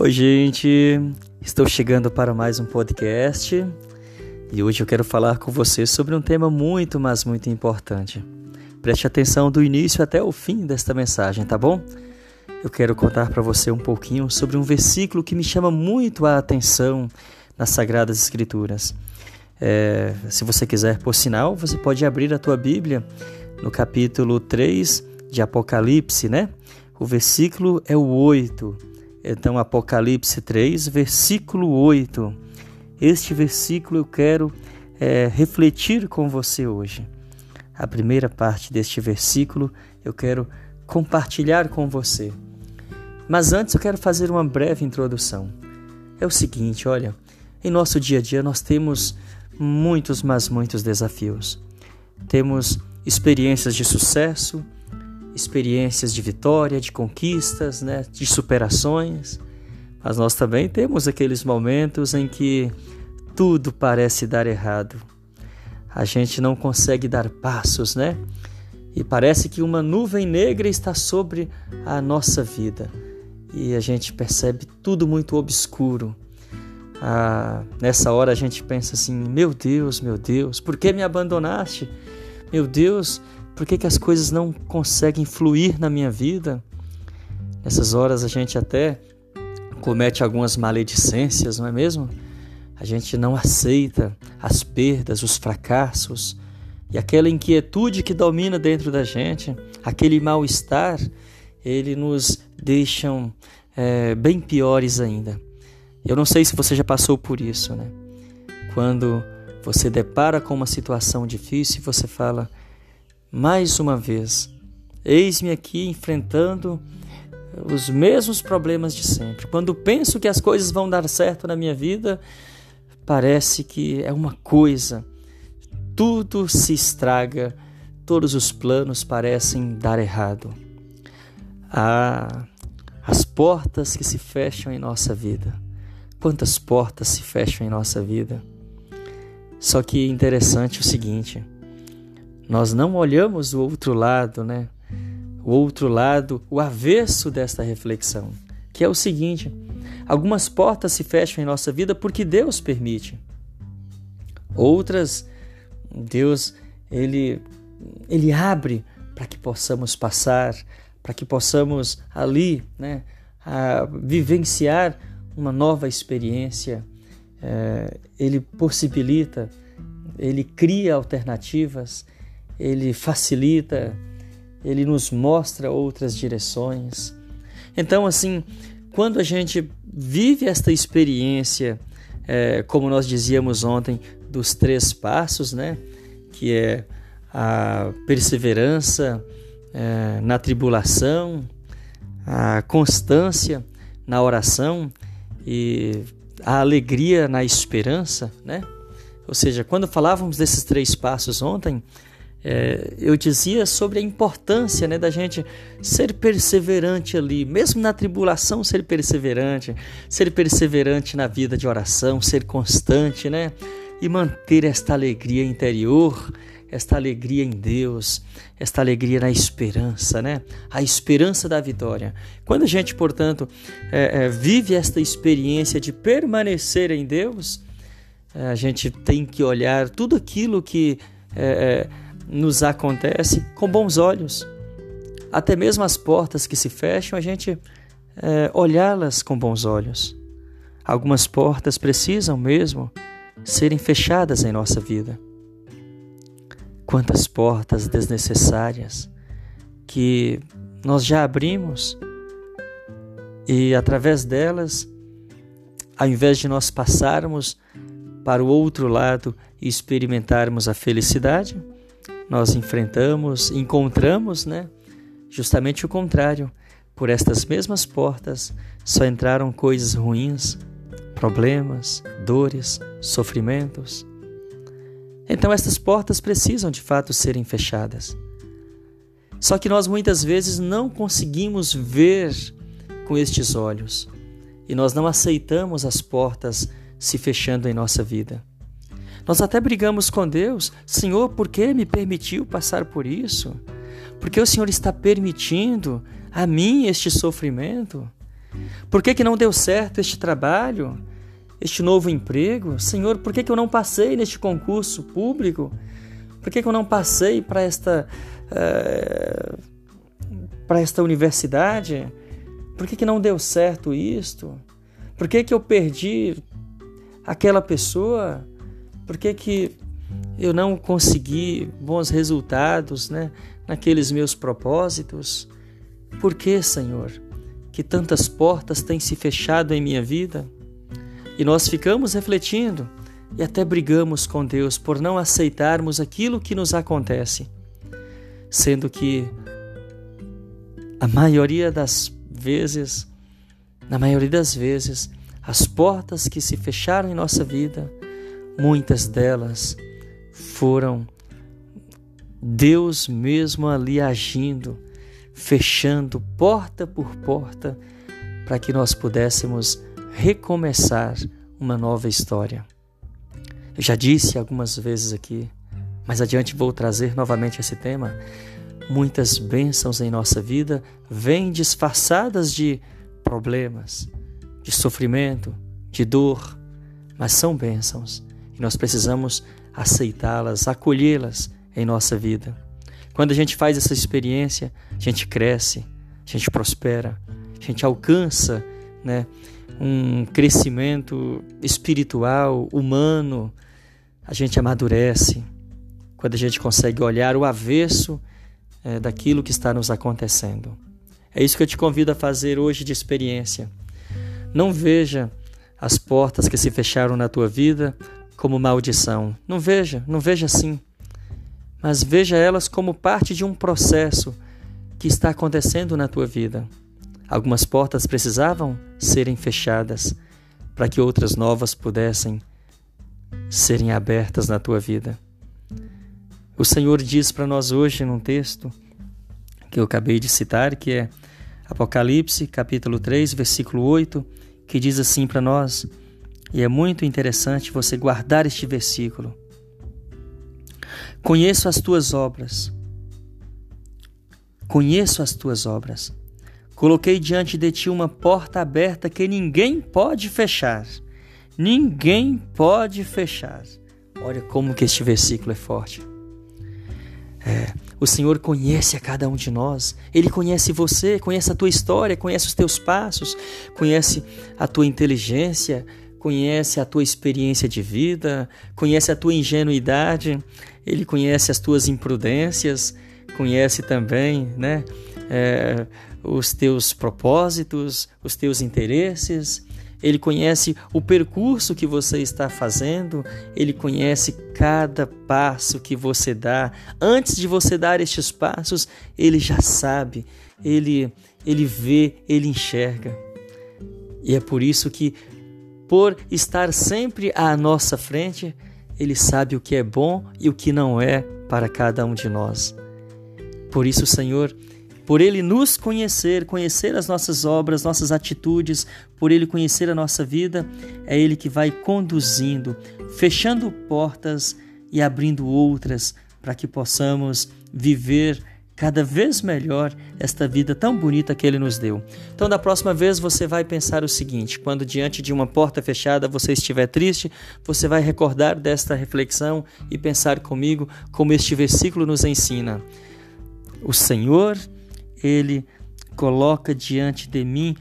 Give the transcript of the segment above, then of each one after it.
Oi, gente. Estou chegando para mais um podcast e hoje eu quero falar com você sobre um tema muito, mas muito importante. Preste atenção do início até o fim desta mensagem, tá bom? Eu quero contar para você um pouquinho sobre um versículo que me chama muito a atenção nas Sagradas Escrituras. É, se você quiser, por sinal, você pode abrir a tua Bíblia no capítulo 3 de Apocalipse, né? O versículo é o 8 então, Apocalipse 3, versículo 8. Este versículo eu quero é, refletir com você hoje. A primeira parte deste versículo eu quero compartilhar com você. Mas antes eu quero fazer uma breve introdução. É o seguinte, olha, em nosso dia a dia nós temos muitos, mas muitos desafios. Temos experiências de sucesso, experiências de vitória, de conquistas, né, de superações, mas nós também temos aqueles momentos em que tudo parece dar errado. A gente não consegue dar passos, né? E parece que uma nuvem negra está sobre a nossa vida e a gente percebe tudo muito obscuro. Ah, nessa hora a gente pensa assim: meu Deus, meu Deus, por que me abandonaste? Meu Deus, por que, que as coisas não conseguem fluir na minha vida? Nessas horas a gente até comete algumas maledicências, não é mesmo? A gente não aceita as perdas, os fracassos e aquela inquietude que domina dentro da gente, aquele mal-estar, ele nos deixam é, bem piores ainda. Eu não sei se você já passou por isso, né? Quando você depara com uma situação difícil, você fala: mais uma vez. Eis-me aqui enfrentando os mesmos problemas de sempre. Quando penso que as coisas vão dar certo na minha vida, parece que é uma coisa, tudo se estraga, todos os planos parecem dar errado. Ah, as portas que se fecham em nossa vida. Quantas portas se fecham em nossa vida? Só que interessante o seguinte, nós não olhamos o outro lado, né? O outro lado, o avesso desta reflexão, que é o seguinte: algumas portas se fecham em nossa vida porque Deus permite. Outras, Deus, ele, ele abre para que possamos passar, para que possamos ali, né, vivenciar uma nova experiência. É, ele possibilita, ele cria alternativas ele facilita, ele nos mostra outras direções. Então, assim, quando a gente vive esta experiência, é, como nós dizíamos ontem, dos três passos, né? Que é a perseverança é, na tribulação, a constância na oração e a alegria na esperança, né? Ou seja, quando falávamos desses três passos ontem, é, eu dizia sobre a importância né, da gente ser perseverante ali, mesmo na tribulação, ser perseverante, ser perseverante na vida de oração, ser constante, né? E manter esta alegria interior, esta alegria em Deus, esta alegria na esperança, né? A esperança da vitória. Quando a gente, portanto, é, é, vive esta experiência de permanecer em Deus, é, a gente tem que olhar tudo aquilo que é, é nos acontece com bons olhos. Até mesmo as portas que se fecham, a gente é, olhá-las com bons olhos. Algumas portas precisam mesmo serem fechadas em nossa vida. Quantas portas desnecessárias que nós já abrimos e através delas, ao invés de nós passarmos para o outro lado e experimentarmos a felicidade, nós enfrentamos, encontramos, né? Justamente o contrário. Por estas mesmas portas só entraram coisas ruins, problemas, dores, sofrimentos. Então estas portas precisam de fato serem fechadas. Só que nós muitas vezes não conseguimos ver com estes olhos e nós não aceitamos as portas se fechando em nossa vida. Nós até brigamos com Deus: Senhor, por que me permitiu passar por isso? Porque o Senhor está permitindo a mim este sofrimento? Por que, que não deu certo este trabalho, este novo emprego? Senhor, por que, que eu não passei neste concurso público? Por que, que eu não passei para esta, uh, para esta universidade? Por que, que não deu certo isto? Por que, que eu perdi aquela pessoa? Por que, que eu não consegui bons resultados né, naqueles meus propósitos? Por que, Senhor, que tantas portas têm se fechado em minha vida? E nós ficamos refletindo e até brigamos com Deus por não aceitarmos aquilo que nos acontece, sendo que a maioria das vezes, na maioria das vezes, as portas que se fecharam em nossa vida, muitas delas foram Deus mesmo ali agindo, fechando porta por porta, para que nós pudéssemos recomeçar uma nova história. Eu já disse algumas vezes aqui, mais adiante vou trazer novamente esse tema. Muitas bênçãos em nossa vida vêm disfarçadas de problemas, de sofrimento, de dor, mas são bênçãos e nós precisamos aceitá-las, acolhê-las em nossa vida. Quando a gente faz essa experiência, a gente cresce, a gente prospera, a gente alcança né, um crescimento espiritual, humano, a gente amadurece. Quando a gente consegue olhar o avesso é, daquilo que está nos acontecendo. É isso que eu te convido a fazer hoje de experiência. Não veja as portas que se fecharam na tua vida como maldição. Não veja, não veja assim. Mas veja elas como parte de um processo que está acontecendo na tua vida. Algumas portas precisavam serem fechadas para que outras novas pudessem serem abertas na tua vida. O Senhor diz para nós hoje num texto que eu acabei de citar, que é Apocalipse, capítulo 3, versículo 8, que diz assim para nós, e é muito interessante você guardar este versículo. Conheço as tuas obras. Conheço as tuas obras. Coloquei diante de ti uma porta aberta que ninguém pode fechar. Ninguém pode fechar. Olha como que este versículo é forte. É, o Senhor conhece a cada um de nós. Ele conhece você, conhece a tua história, conhece os teus passos, conhece a tua inteligência, conhece a tua experiência de vida, conhece a tua ingenuidade, ele conhece as tuas imprudências, conhece também, né? É, os teus propósitos, os teus interesses, ele conhece o percurso que você está fazendo, ele conhece cada passo que você dá. Antes de você dar estes passos, ele já sabe, ele, ele vê, ele enxerga. E é por isso que, por estar sempre à nossa frente, ele sabe o que é bom e o que não é para cada um de nós. Por isso, Senhor, por Ele nos conhecer, conhecer as nossas obras, nossas atitudes, por Ele conhecer a nossa vida, é Ele que vai conduzindo, fechando portas e abrindo outras para que possamos viver cada vez melhor esta vida tão bonita que Ele nos deu. Então, da próxima vez, você vai pensar o seguinte: quando diante de uma porta fechada você estiver triste, você vai recordar desta reflexão e pensar comigo como este versículo nos ensina. O Senhor ele coloca diante de mim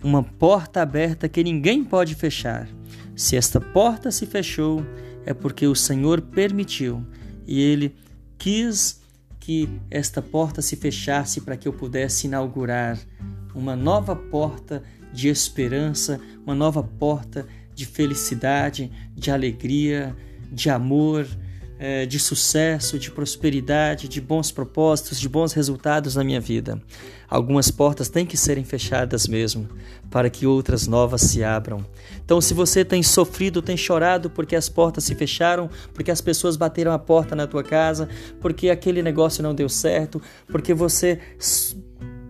uma porta aberta que ninguém pode fechar. Se esta porta se fechou, é porque o Senhor permitiu e ele quis que esta porta se fechasse para que eu pudesse inaugurar uma nova porta de esperança, uma nova porta de felicidade, de alegria, de amor, é, de sucesso, de prosperidade, de bons propósitos, de bons resultados na minha vida. Algumas portas têm que serem fechadas mesmo, para que outras novas se abram. Então, se você tem sofrido, tem chorado porque as portas se fecharam, porque as pessoas bateram a porta na tua casa, porque aquele negócio não deu certo, porque você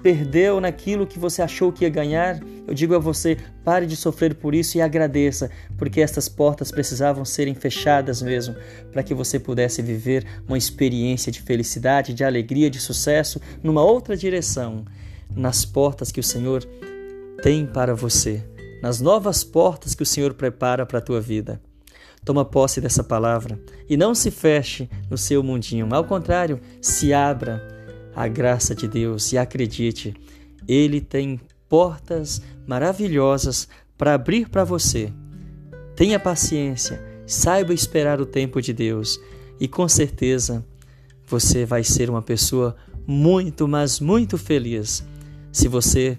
perdeu naquilo que você achou que ia ganhar, eu digo a você: pare de sofrer por isso e agradeça, porque estas portas precisavam serem fechadas mesmo, para que você pudesse viver uma experiência de felicidade, de alegria, de sucesso numa outra direção, nas portas que o Senhor tem para você, nas novas portas que o Senhor prepara para a tua vida. Toma posse dessa palavra e não se feche no seu mundinho. Ao contrário, se abra à graça de Deus e acredite, Ele tem portas maravilhosas para abrir para você. Tenha paciência, saiba esperar o tempo de Deus e com certeza você vai ser uma pessoa muito, mas muito feliz se você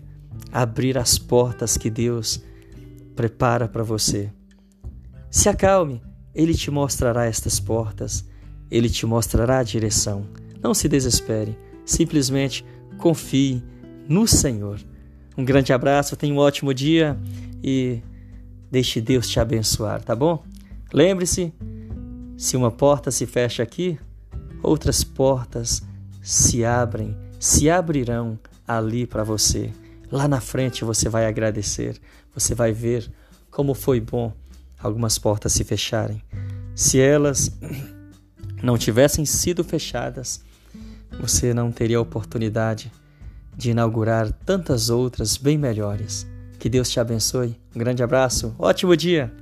abrir as portas que Deus prepara para você. Se acalme, Ele te mostrará estas portas, Ele te mostrará a direção. Não se desespere, simplesmente confie no Senhor. Um grande abraço, tenha um ótimo dia e deixe Deus te abençoar, tá bom? Lembre-se, se uma porta se fecha aqui, outras portas se abrem, se abrirão ali para você. Lá na frente você vai agradecer, você vai ver como foi bom algumas portas se fecharem. Se elas não tivessem sido fechadas, você não teria a oportunidade de inaugurar tantas outras bem melhores. Que Deus te abençoe. Um grande abraço, ótimo dia!